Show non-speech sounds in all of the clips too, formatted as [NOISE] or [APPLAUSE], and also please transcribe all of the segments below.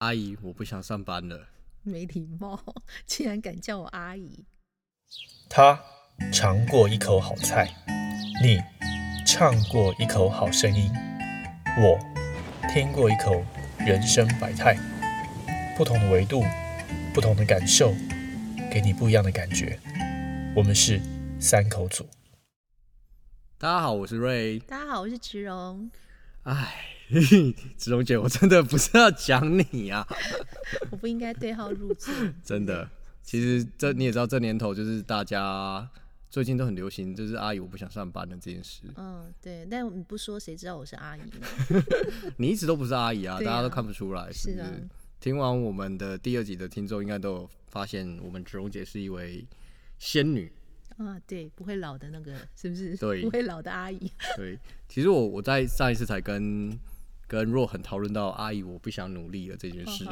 阿姨，我不想上班了。没礼貌，竟然敢叫我阿姨。他尝过一口好菜，你唱过一口好声音，我听过一口人生百态。不同的维度，不同的感受，给你不一样的感觉。我们是三口组。大家好，我是瑞。大家好，我是植荣。哎，[LAUGHS] 子荣姐，我真的不是要讲你啊，[LAUGHS] 我不应该对号入座。[LAUGHS] 真的。其实这你也知道，这年头就是大家最近都很流行，就是阿姨我不想上班的这件事。嗯，对。但你不说，谁知道我是阿姨呢？你一直都不是阿姨啊，啊大家都看不出来，是的啊？听完我们的第二集的听众，应该都有发现，我们子荣姐是一位仙女。啊，对，不会老的那个，是不是？对不会老的阿姨。对，其实我我在上一次才跟跟若恒讨论到阿姨我不想努力了这件事。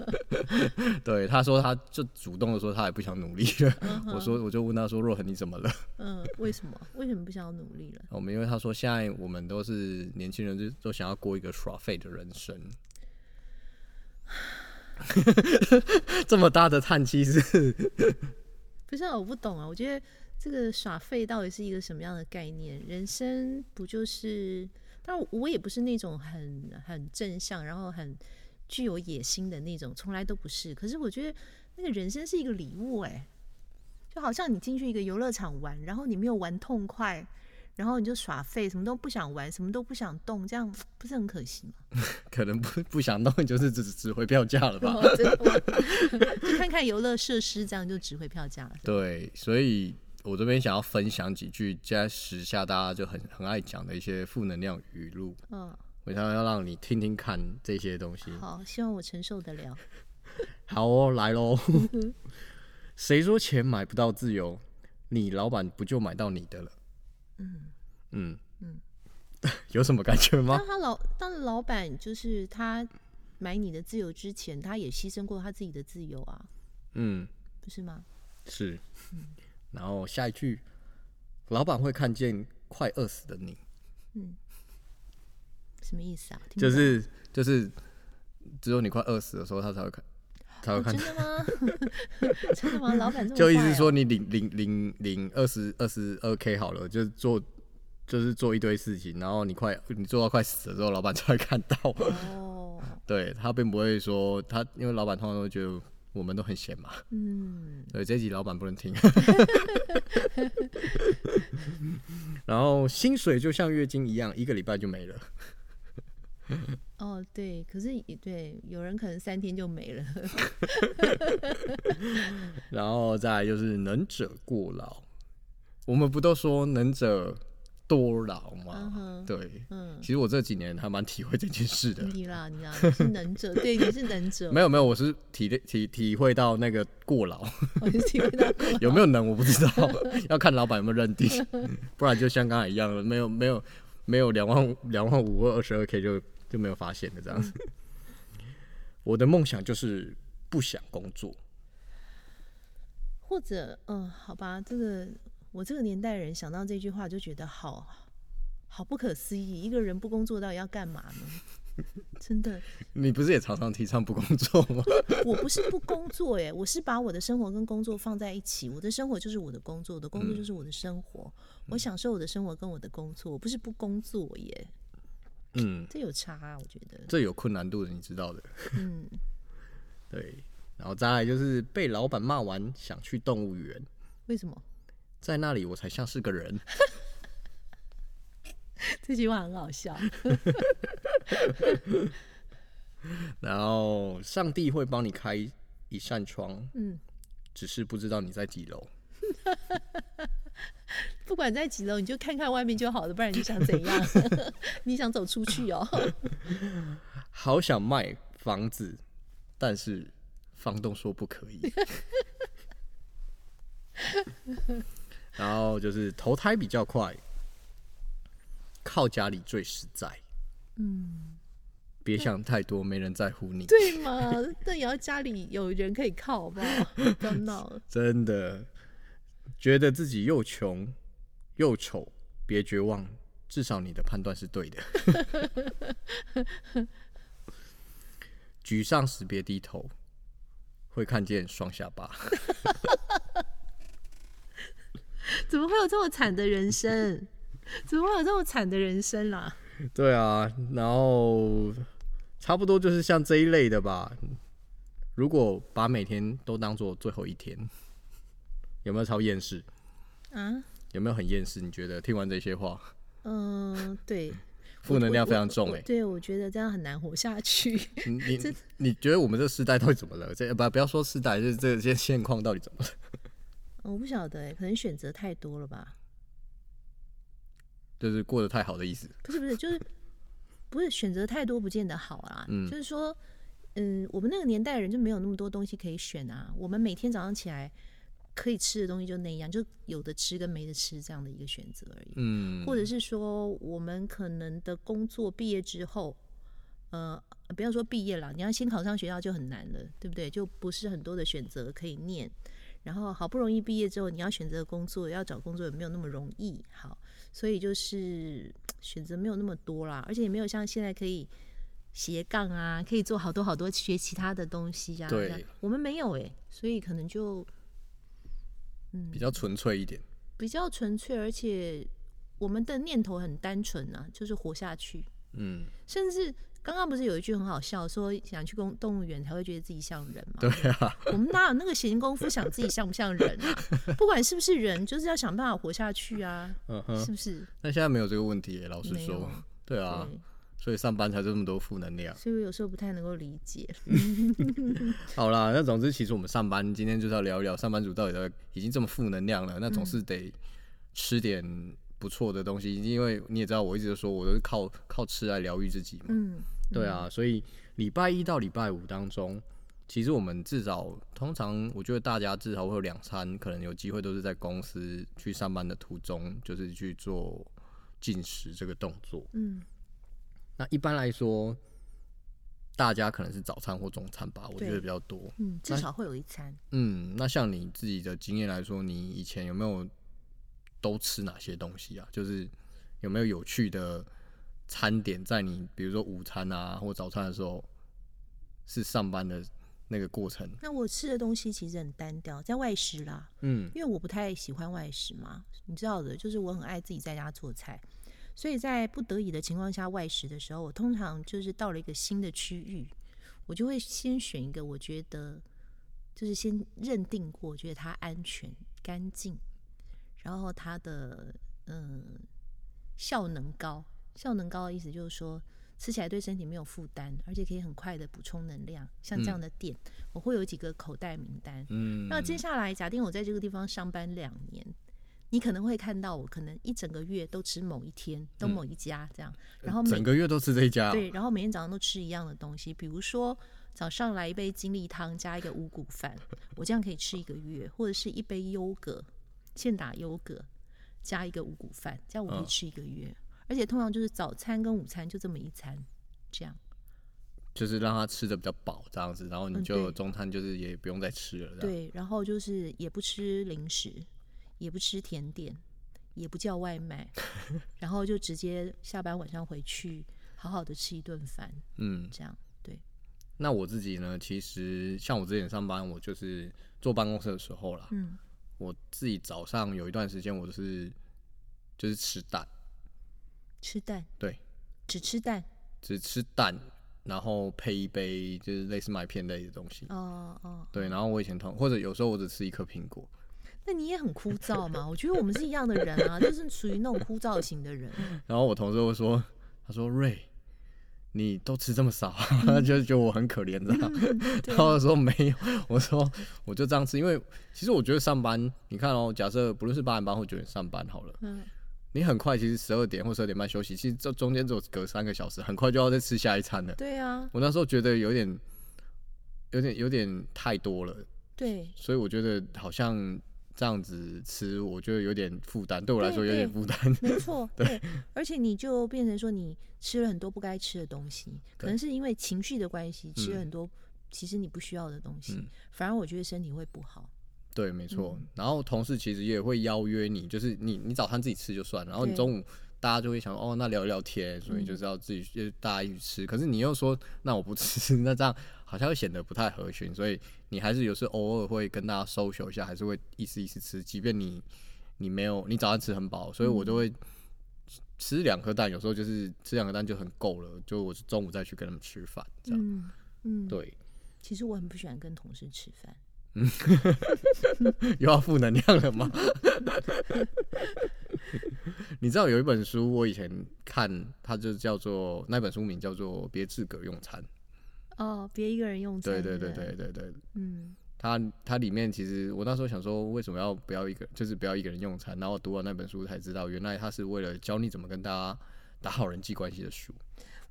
[LAUGHS] 对，他说他就主动的说他也不想努力了。我说我就问他说若恒你怎么了？嗯，为什么？为什么不想要努力了？我们因为他说现在我们都是年轻人，就都想要过一个耍废的人生。[LAUGHS] 这么大的叹气是？[LAUGHS] 不是啊，我不懂啊。我觉得这个耍废到底是一个什么样的概念？人生不就是？当然，我也不是那种很很正向，然后很具有野心的那种，从来都不是。可是我觉得那个人生是一个礼物，哎，就好像你进去一个游乐场玩，然后你没有玩痛快，然后你就耍废，什么都不想玩，什么都不想动，这样不是很可惜吗？[LAUGHS] 可能不不想动，就是只只回票价了吧？[LAUGHS] 看看游乐设施，这样就值回票价了。对，所以我这边想要分享几句现在时下大家就很很爱讲的一些负能量语录，嗯，我想要让你听听看这些东西。好，希望我承受得了。好哦，来喽！[LAUGHS] 谁说钱买不到自由？你老板不就买到你的了？嗯。嗯嗯 [LAUGHS] 有什么感觉吗当？他老当老板，就是他买你的自由之前，他也牺牲过他自己的自由啊，嗯，不是吗？是。然后下一句，老板会看见快饿死的你，嗯什么意思啊？就是就是只有你快饿死的时候，他才会看，才会哦看真的吗？[LAUGHS] 真的吗？老板这么就意思说你领领领领二十二十二 k 好了，就是做就是做一堆事情，然后你快你做到快死的时候，老板才会看到。哦，[LAUGHS] 对他并不会说他，因为老板通常都会觉得我们都很闲嘛。嗯，对，这一集老板不能听。[LAUGHS] 然后薪水就像月经一样，一个礼拜就没了。哦，对，可是也对，有人可能三天就没了。[LAUGHS] 然后再来就是能者过劳，我们不都说能者多劳嗯吗？哼，对，嗯，其实我这几年还蛮体会这件事的。你啦，你啦，你是能者，对，你是能者，[LAUGHS] 没有没有，我是体体体会到那个过劳。我是体会到有没有能我不知道，[LAUGHS] 要看老板有没有认定，不然就像刚才一样了，没有没有没有两万两万五或二十二 k 就就没有发现的这样子。我的梦想就是不想工作，或者，嗯，好吧，这个我这个年代人想到这句话就觉得好好不可思议，一个人不工作到底要干嘛呢？[LAUGHS] 真的，[LAUGHS] 你不是也常常提倡不工作吗？[LAUGHS] 我不是不工作耶，我是把我的生活跟工作放在一起，我的生活就是我的工作，我的工作就是我的生活，我享受我的生活跟我的工作，我不是不工作耶，嗯，这有差、啊，我觉得，这有困难度的，你知道的。嗯，对，然后再来就是被老板骂完想去动物园，为什么？在那里我才像是个人。[LAUGHS] 这句话很好笑，[LAUGHS] 然后上帝会帮你开一扇窗，嗯，只是不知道你在几楼。[LAUGHS] 不管在几楼，你就看看外面就好了，不然你想怎样？你想走出去哦？好想卖房子，但是房东说不可以。然后就是投胎比较快，靠家里最实在。嗯。别想太多，没人在乎你。对嘛？那也要家里有人可以靠，好不好？不要闹了。[LAUGHS] 真的觉得自己又穷又丑，别绝望，至少你的判断是对的。[LAUGHS] 沮丧时别低头，会看见双下巴。怎么会有这么惨的人生？怎么会有这么惨的人生啦？对啊，然后差不多就是像这一类的吧。如果把每天都当做最后一天，有没有超厌世？啊，有没有很厌世？你觉得听完这些话，嗯、对，负能量非常重我哎、对我觉得这样很难活下去。你你你觉得我们这个时代到底怎么了？这不不要说时代，就是这个现现况到底怎么了？我不晓得哎，可能选择太多了吧？就是过得太好的意思。不是不是，就是不是选择太多不见得好啦。嗯就是说，嗯，我们那个年代人就没有那么多东西可以选啊。我们每天早上起来可以吃的东西就那样，就有的吃跟没得吃这样的一个选择而已。嗯，或者是说，我们可能的工作毕业之后，呃，不要说毕业了，你要先考上学校就很难了，对不对？就不是很多的选择可以念。然后好不容易毕业之后，你要选择工作，要找工作也没有那么容易。好，所以就是选择没有那么多啦，而且也没有像现在可以斜杠啊，可以做好多好多学其他的东西啊、对我们没有诶、所以可能就比较纯粹一点。比较纯粹，而且我们的念头很单纯啊，就是活下去。嗯，甚至刚刚不是有一句很好笑，说想去公动物园才会觉得自己像人嘛？对啊，我们哪有那个闲工夫想自己像不像人啊？[LAUGHS] 不管是不是人，就是要想办法活下去啊，嗯哼是。不是？那现在没有这个问题耶，老实说，对啊，对，所以上班才这么多负能量。所以我有时候不太能够理解。[LAUGHS] [LAUGHS] 好啦，那总之其实我们上班今天就是要聊一聊上班族到底在已经这么负能量了，那总是得吃点不错的东西，因为你也知道我一直都说我都是靠靠吃来疗愈自己嘛。嗯，对啊，所以礼拜一到礼拜五当中，其实我们至少通常我觉得大家至少会有两餐，可能有机会都是在公司去上班的途中，就是去做进食这个动作。嗯，那一般来说，大家可能是早餐或中餐吧，我觉得比较多。嗯，至少会有一餐。嗯，那像你自己的经验来说，你以前有没有都吃哪些东西啊？就是有没有有趣的餐点在你，比如说午餐啊或早餐的时候，是上班的那个过程？那我吃的东西其实很单调，在外食啦，嗯因为我不太喜欢外食嘛，你知道的，就是我很爱自己在家做菜，所以在不得已的情况下外食的时候，我通常就是到了一个新的区域，我就会先选一个我觉得就是先认定过，我觉得它安全、干净，然后它的嗯效能高，效能高的意思就是说。吃起来对身体没有负担，而且可以很快的补充能量。像这样的店，我会有几个口袋名单。嗯，那接下来，假定我在这个地方上班两年，你可能会看到我可能一整个月都吃某一天，都某一家这样，然后每整个月都吃这一家哦、对，然后每天早上都吃一样的东西，比如说早上来一杯精力汤加一个五谷饭，我这样可以吃一个月，或者是一杯优格现打优格加一个五谷饭，这样我可以嗯吃一个月。而且通常就是早餐跟午餐就这么一餐，这样。就是让他吃的比较饱这样子，然后你嗯就中餐就是也不用再吃了。对，然后就是也不吃零食，也不吃甜点，也不叫外卖，[LAUGHS] 然后就直接下班晚上回去，好好的吃一顿饭，嗯，这样对。那我自己呢，其实像我之前上班，我就是坐办公室的时候啦，嗯，我自己早上有一段时间我是就是吃蛋，吃蛋，对，只吃蛋。只吃蛋，然后配一杯就是类似麦片类的东西。哦哦，对，然后我以前同或者有时候我只吃一颗苹果，[LAUGHS] 那你也很枯燥嘛？我觉得我们是一样的人啊，就是属于那种枯燥型的人。[LAUGHS] 然后我同事会说，他说瑞，你都吃这么少，他 [LAUGHS] 就觉得我很可怜这样。对。[LAUGHS] 然后我说没有，我说我就这样吃，因为其实我觉得上班，你看哦，假设不论是八点半或九点上班好了，嗯，你很快其实十二点或十二点半休息，其实这中间只有隔三个小时，很快就要再吃下一餐了。对啊，我那时候觉得有点，有点有点太多了，对。所以我觉得好像这样子吃，我觉得有点负担，对我来说有点负担。没错，[LAUGHS] 对，而且你就变成说你吃了很多不该吃的东西，可能是因为情绪的关系，吃了很多其实你不需要的东西，嗯反而我觉得身体会不好。对，没错。嗯然后同事其实也会邀约你，就是你你早餐自己吃就算，然后你中午大家就会想哦，那聊一聊天，所以就是要自己就大家一起吃。可是你又说那我不吃，[LAUGHS] 那这样好像会显得不太合群，所以你还是有时偶尔会跟大家 social 一下，还是会意思意思吃，即便你你没有你早上吃很饱，所以我就会吃两颗蛋，有时候就是吃两颗蛋就很够了，就我中午再去跟他们吃饭这样。嗯嗯，对，其实我很不喜欢跟同事吃饭。[LAUGHS] 又要负能量了吗？[LAUGHS] [LAUGHS] 你知道有一本书，我以前看，它就叫做那本书名叫做《别自个用餐》。哦，别一个人用餐。对对对对对对，嗯它它里面其实我那时候想说，为什么要不要一个，就是不要一个人用餐？然后我读完那本书才知道，原来它是为了教你怎么跟大家打好人际关系的书。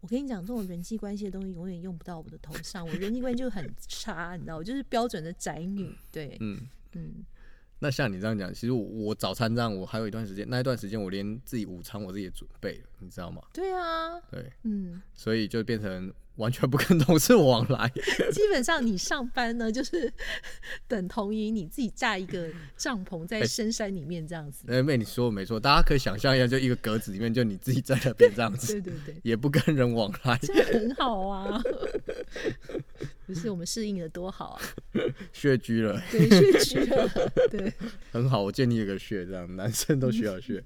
我跟你讲，这种人际关系的东西永远用不到我的头上，我人际关系就很差，你知道，我就是标准的宅女。对，嗯，嗯，那像你这样讲，其实我我早餐这样，我还有一段时间，那一段时间我连自己午餐我自己也准备了，你知道吗？对啊，对，嗯，所以就变成完全不跟同事往来。[LAUGHS] 基本上你上班呢，就是 [LAUGHS] 等同于你自己架一个帐篷在深山里面这样子。哎，妹，你说的没错，大家可以想象一下，就一个格子里面，就你自己在那边这样子，对对对，也不跟人往来，这很好啊。不是我们适应的多好啊，[LAUGHS] 穴居了，对，穴居了，对很好。我建立一个穴，这样男生都需要穴。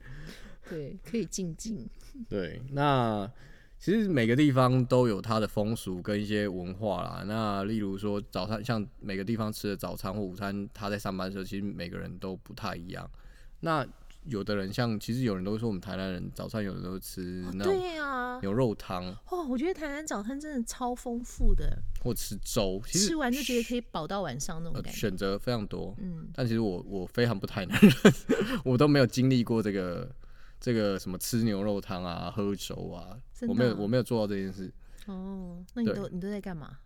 对，可以静静。对，那其实每个地方都有它的风俗跟一些文化啦。那例如说早餐，像每个地方吃的早餐或午餐，他在上班的时候，其实每个人都不太一样。那有的人像，其实有人都会说我们台南人早餐有的都吃那种对啊，牛肉汤哦，我觉得台南早餐真的超丰富的，或吃粥，其实吃完就觉得可以饱到晚上那种呃感觉。选择非常多。嗯，但其实我我非常不台南人，[LAUGHS] 我都没有经历过这个这个什么吃牛肉汤啊、喝粥啊，我没有啊我没有做到这件事。哦，那你都你都在干嘛？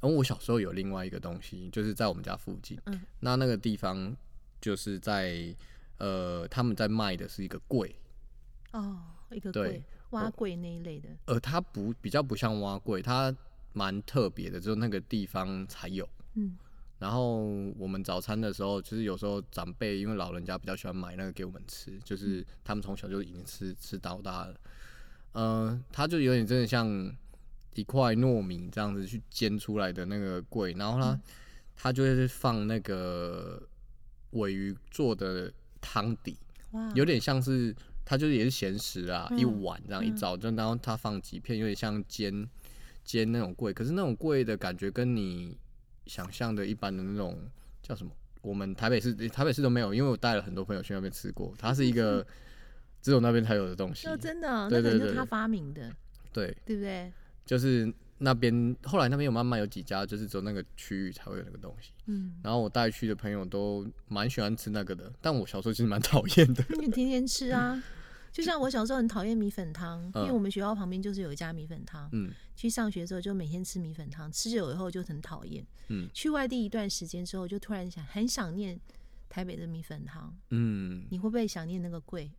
然后我小时候有另外一个东西，就是在我们家附近，嗯那那个地方就是在呃他们在卖的是一个柜，哦，一个对柜挖柜那一类的。呃它不比较不像挖柜，它蛮特别的，只有那个地方才有。嗯然后我们早餐的时候，就是有时候长辈因为老人家比较喜欢买那个给我们吃，就是他们从小就已经吃吃到大了。呃，它就有点真的像一块糯米这样子去煎出来的那个桂，然后它、它就会放那个尾鱼做的汤底，哇，有点像是它就是也是咸食啊，嗯一碗这样一早就，然后它放几片，有点像煎煎那种桂，可是那种桂的感觉跟你想象的一般的那种叫什么？我们台北市台北市都没有，因为我带了很多朋友去那边吃过，它是一个只有那边才有的东西那。真的啊，对对对那可能就他发明的，对，对不对？就是那边后来那边有慢慢有几家，就是只有那个区域才会有那个东西。嗯，然后我带去的朋友都蛮喜欢吃那个的，但我小时候其实蛮讨厌的。你天天吃啊。[LAUGHS] 就像我小时候很讨厌米粉汤，因为嗯我们学校旁边就是有一家米粉汤。嗯去上学的时候就每天吃米粉汤，吃久以后就很讨厌。嗯去外地一段时间之后，就突然想很想念台北的米粉汤。嗯，你会不会想念那个贵？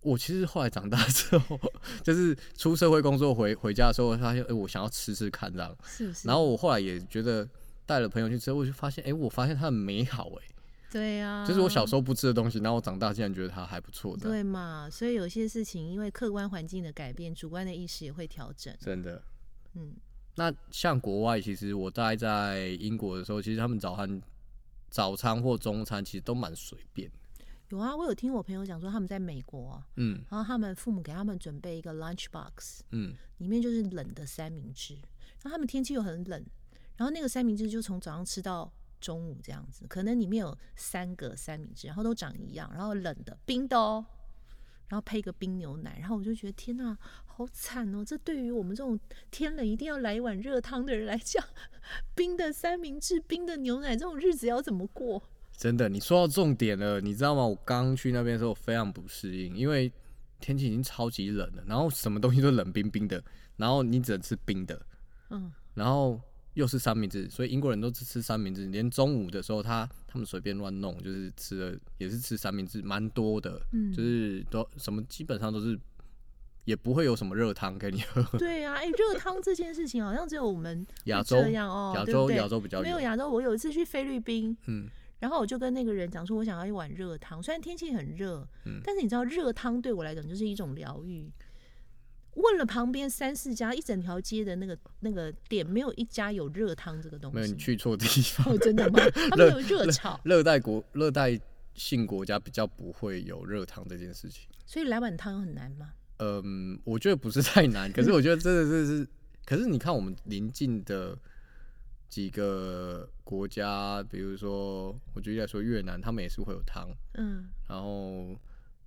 我其实后来长大之后，就是出社会工作回回家的时候，我发现，哎、我想要吃吃看这样。是不是？然后我后来也觉得带了朋友去吃，我就发现，哎、我发现它很美好、哎、对啊，就是我小时候不吃的东西，然后我长大竟然觉得它还不错的，对嘛，所以有些事情因为客观环境的改变，主观的意识也会调整。真的。嗯，那像国外，其实我大概在英国的时候，其实他们早餐、早餐或中餐其实都蛮随便的。有啊，我有听我朋友讲说他们在美国啊、嗯然后他们父母给他们准备一个 lunch box，嗯，里面就是冷的三明治。然后他们天气又很冷，然后那个三明治就从早上吃到中午这样子，可能里面有三个三明治，然后都长一样，然后冷的、冰的哦，然后配一个冰牛奶，然后我就觉得天呐，好惨哦！这对于我们这种天冷一定要来一碗热汤的人来讲，冰的三明治、冰的牛奶，这种日子要怎么过？真的，你说到重点了，你知道吗？我刚去那边的时候我非常不适应，因为天气已经超级冷了，然后什么东西都冷冰冰的，然后你只能吃冰的，嗯，然后又是三明治，所以英国人都只吃三明治，连中午的时候他他们随便乱弄，就是吃了也是吃三明治，蛮多的，嗯就是都什么基本上都是，也不会有什么热汤给你喝。对啊，哎、热汤这件事情好像只有我们会亚洲这样哦，亚洲亚洲比较有，没有亚洲。我有一次去菲律宾，嗯然后我就跟那个人讲说，我想要一碗热汤，虽然天气很热，嗯但是你知道热汤对我来讲就是一种疗愈。问了旁边三四家，一整条街的那个那个店，没有一家有热汤这个东西没有，你。去错地方。哦，真的吗？[LAUGHS] 他们有热炒，热带国热带性国家比较不会有热汤这件事情。所以来碗汤很难吗？嗯，我觉得不是太难，[LAUGHS] 可是我觉得真的是是，可是你看我们邻近的几个国家，比如说我举例来说越南，他们也是会有汤，嗯，然后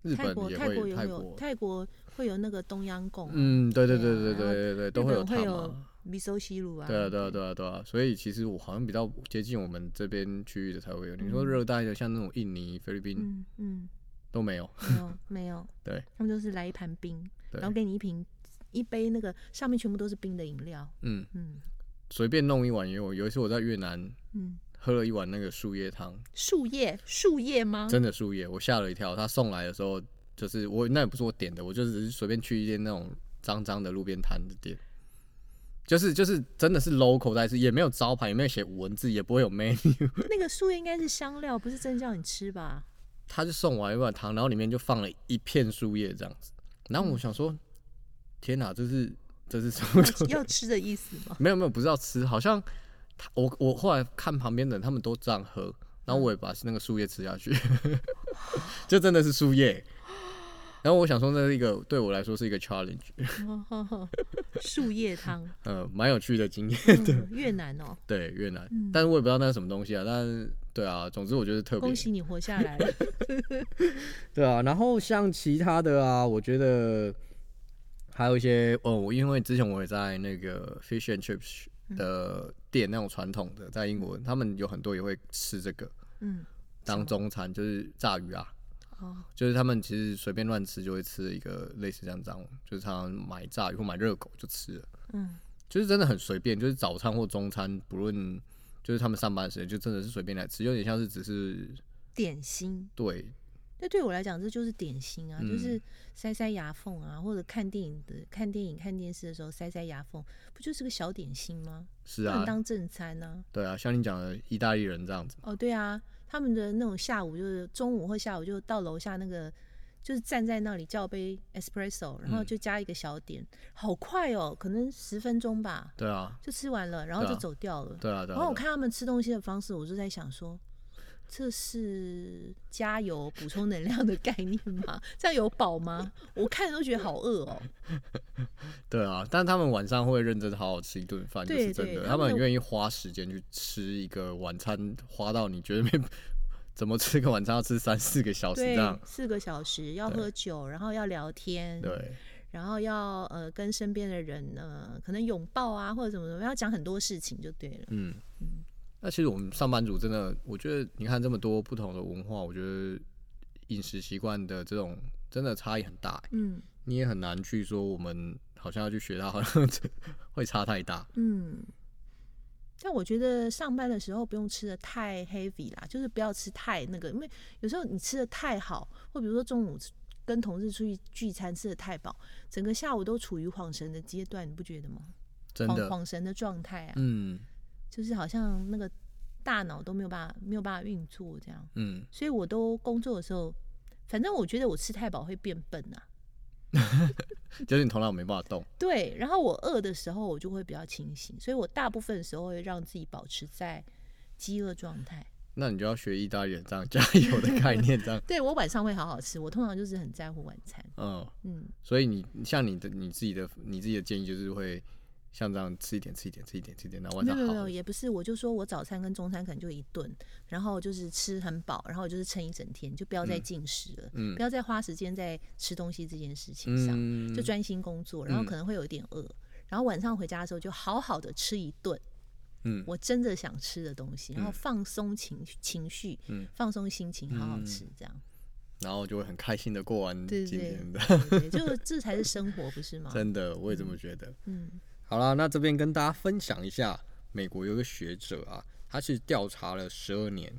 日泰国本也会，泰国有泰国，有泰国会有那个东央贡啊，嗯，对对对啊对对对对都会有汤本会有。米寿西鲁啊，对啊，对啊，对啊，对啊，所以其实我好像比较接近我们这边区域的才会有。你说嗯热带的，像那种印尼、菲律宾嗯嗯，都没有。没有没有，[LAUGHS] 对，他们就是来一盘冰，然后给你一瓶一杯那个上面全部都是冰的饮料，嗯，嗯随便弄一碗也有。有一次我在越南嗯，喝了一碗那个树叶汤，树叶树叶吗？真的树叶，我吓了一跳。他送来的时候，就是我那也不是我点的，我就只是随便去一间那种脏脏的路边摊的店，就是就是真的是 local 在吃，也没有招牌，也没有写文字，也不会有 menu。[LAUGHS] 那个树叶应该是香料，不是真叫你吃吧？他就送我一碗汤，然后里面就放了一片树叶这样子。然后我想说，天哪，这是这是什么？要吃的意思吗？[LAUGHS] 没有没有，不是要吃，好像他我我后来看旁边的人，他们都这样喝，然后我也把那个树叶吃下去 [LAUGHS] [LAUGHS] 就真的是树叶。然后我想说，那是一个对我来说是一个 challenge，[LAUGHS] 树叶汤，呃，蛮有趣的经验。嗯越南哦，对越南，嗯但是我也不知道那是什么东西啊。但是对啊，总之我觉得特别恭。喜你活下来了。对啊，然后像其他的啊，我觉得还有一些哦，我因为之前我也在那个 fish and chips 的店，那种传统的，在英国，他们有很多也会吃这个嗯，当中餐，就是炸鱼啊，哦，就是他们其实随便乱吃就会吃一个类似这样这样，就是常常买炸鱼或买热狗就吃了，嗯，就是真的很随便，就是早餐或中餐，不论就是他们上班时间就真的是随便来吃，有点像是只是点心。对那对我来讲，这就是点心啊，嗯就是塞塞牙缝啊，或者看电影的、看电影、看电视的时候塞塞牙缝，不就是个小点心吗？是啊，当正餐呢、对啊，像你讲的意大利人这样子。哦，对啊，他们的那种下午就是中午或下午就到楼下那个，就是站在那里叫杯 espresso，然后嗯就加一个小点，好快哦，可能十分钟吧，对啊，就吃完了，然后就走掉了。对啊，对啊。然后我看他们吃东西的方式，我就在想说，这是加油补充能量的概念吗？[LAUGHS] 这样有饱吗？我看着都觉得好饿哦。[LAUGHS] 对啊，但他们晚上会认真好好吃一顿饭，就是真的，对他们有他们很愿意花时间去吃一个晚餐，花到你觉得没 [LAUGHS] 怎么吃个晚餐要吃三四个小时这样，，四个小时要喝酒，然后要聊天，对然后要呃跟身边的人呃可能拥抱啊或者怎么怎么，要讲很多事情就对了。嗯。那其实我们上班族真的，我觉得你看这么多不同的文化，我觉得饮食习惯的这种真的差异很大欸，嗯你也很难去说我们好像要去学它，好像 [LAUGHS] 会差太大。嗯。但我觉得上班的时候不用吃的太 heavy 啦，就是不要吃太那个，因为有时候你吃的太好，或比如说中午跟同事出去聚餐吃的太饱，整个下午都处于恍神的阶段，你不觉得吗？真的，恍神的状态啊，嗯就是好像那个大脑都没有办法没有办法运作这样，嗯，所以我都工作的时候，反正我觉得我吃太饱会变笨啊。[LAUGHS] 就是你头脑没办法动。对，然后我饿的时候我就会比较清醒，所以我大部分时候会让自己保持在饥饿状态。那你就要学意大利人这样加油的概念，这样，对我晚上会好好吃，我通常就是很在乎晚餐。嗯。嗯，所以你像你的你自己的你自己的建议就是会像这样吃一点吃一点吃一点吃一点，那晚上好没有没有，上好好也不是，我就说我早餐跟中餐可能就一顿，然后就是吃很饱，然后就是撑一整天，就不要再嗯进食了，嗯不要再花时间在吃东西这件事情上。嗯就专心工作，然后嗯可能会有一点饿，然后晚上回家的时候就好好的吃一顿嗯我真的想吃的东西，然后嗯放松情情绪，嗯放松心情，好好吃，这样，然后就会很开心的过完今天的，对对，[LAUGHS] 就这才是生活，不是吗？真的我也这么觉得。嗯好啦，那这边跟大家分享一下，美国有一个学者啊，他是调查了十二年，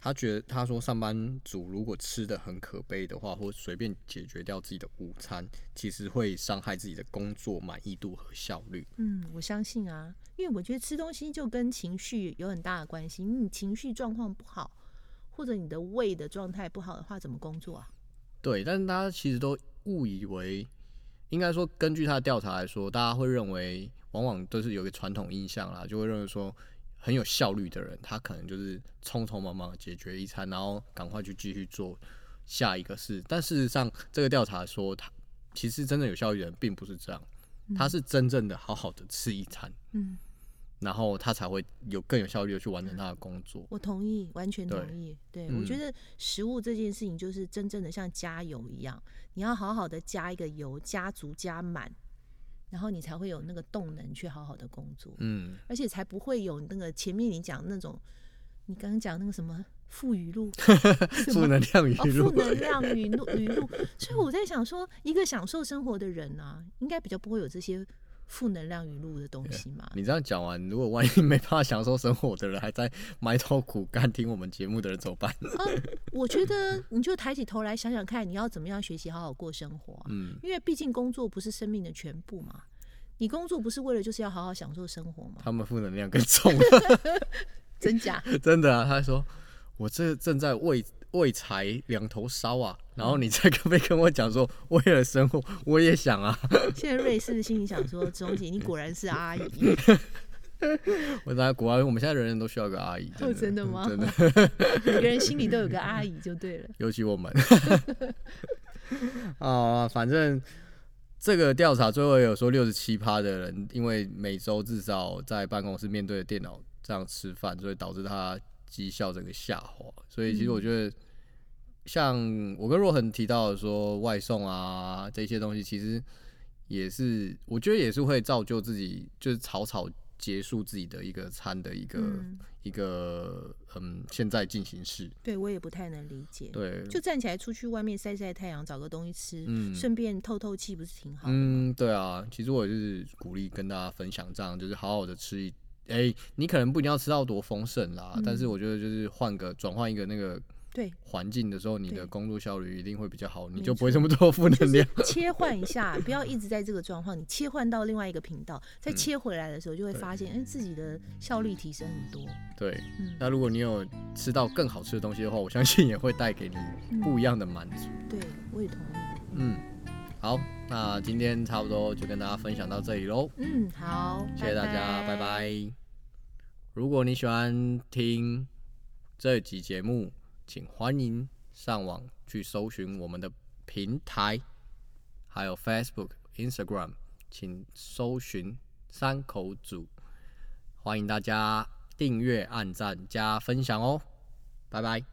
他觉得他说上班族如果吃的很可悲的话，或随便解决掉自己的午餐，其实会伤害自己的工作满意度和效率。嗯，我相信啊，因为我觉得吃东西就跟情绪有很大的关系，你情绪状况不好，或者你的胃的状态不好的话，怎么工作啊？对，但是大家其实都误以为，应该说根据他的调查来说，大家会认为，往往都是有一个传统印象啦，就会认为说很有效率的人，他可能就是匆匆忙忙解决一餐，然后赶快去继续做下一个事。但事实上，这个调查说，他其实真正有效率的人并不是这样，他是真正的好好的吃一餐，嗯，然后他才会有更有效率的去完成他的工作。我同意，完全同意。对嗯我觉得食物这件事情就是真正的像加油一样，你要好好的加一个油，加足加满，然后你才会有那个动能去好好的工作，嗯，而且才不会有那个前面你讲那种，你刚刚讲那个什么负语录，[LAUGHS] 什么负能量语录，负录，能量语录语录。所以我在想说，一个享受生活的人啊，应该比较不会有这些负能量语录的东西嘛。你这样讲完，如果万一没办法享受生活的人，还在埋头苦干听我们节目的人怎么办？啊，[LAUGHS] 我觉得你就抬起头来想想看，你要怎么样学习好好过生活啊、嗯，因为毕竟工作不是生命的全部嘛。你工作不是为了就是要好好享受生活吗？他们负能量更重，[LAUGHS] 真假？[LAUGHS] 真的啊！他说我这正在为为财两头烧啊，然后你在可不可以跟我讲说，为了生活，我也想啊。[LAUGHS] 现在瑞士心里想说，子红姐，你果然是阿姨。[LAUGHS] 我在国外，我们现在人人都需要个阿姨，哦真的吗真的，[LAUGHS] 每个人心里都有个阿姨就对了。尤其我们。啊，反正这个调查最后也有说，六十七趴的人因为每周至少在办公室面对着电脑这样吃饭，所以导致他绩效整个下滑。所以其实我觉得，像我跟若恒提到的说，外送啊这些东西，其实也是我觉得也是会造就自己，就是草草结束自己的一个餐的一个、嗯，一个嗯现在进行式。对我也不太能理解。对，就站起来出去外面晒晒太阳，找个东西吃，嗯顺便透透气，不是挺好的吗？嗯，对啊，其实我也是鼓励跟大家分享，这样就是好好的吃一，哎、你可能不一定要吃到多丰盛啦，但是嗯我觉得就是换个转换一个那个对，环境的时候，你的工作效率一定会比较好，你就不会这么多负能量。切换一下，不要一直在这个状况，你切换到另外一个频道，再嗯切回来的时候，就会发现，哎、自己的效率提升很多。对，嗯，那如果你有吃到更好吃的东西的话，我相信也会带给你不一样的满足。对，我也同意。嗯，好，那今天差不多就跟大家分享到这里喽。嗯，好，谢谢大家，拜拜。如果你喜欢听这集节目，请欢迎上网去搜寻我们的平台，还有 Facebook、Instagram，请搜寻三口组。欢迎大家订阅、按赞、加分享哦，拜拜。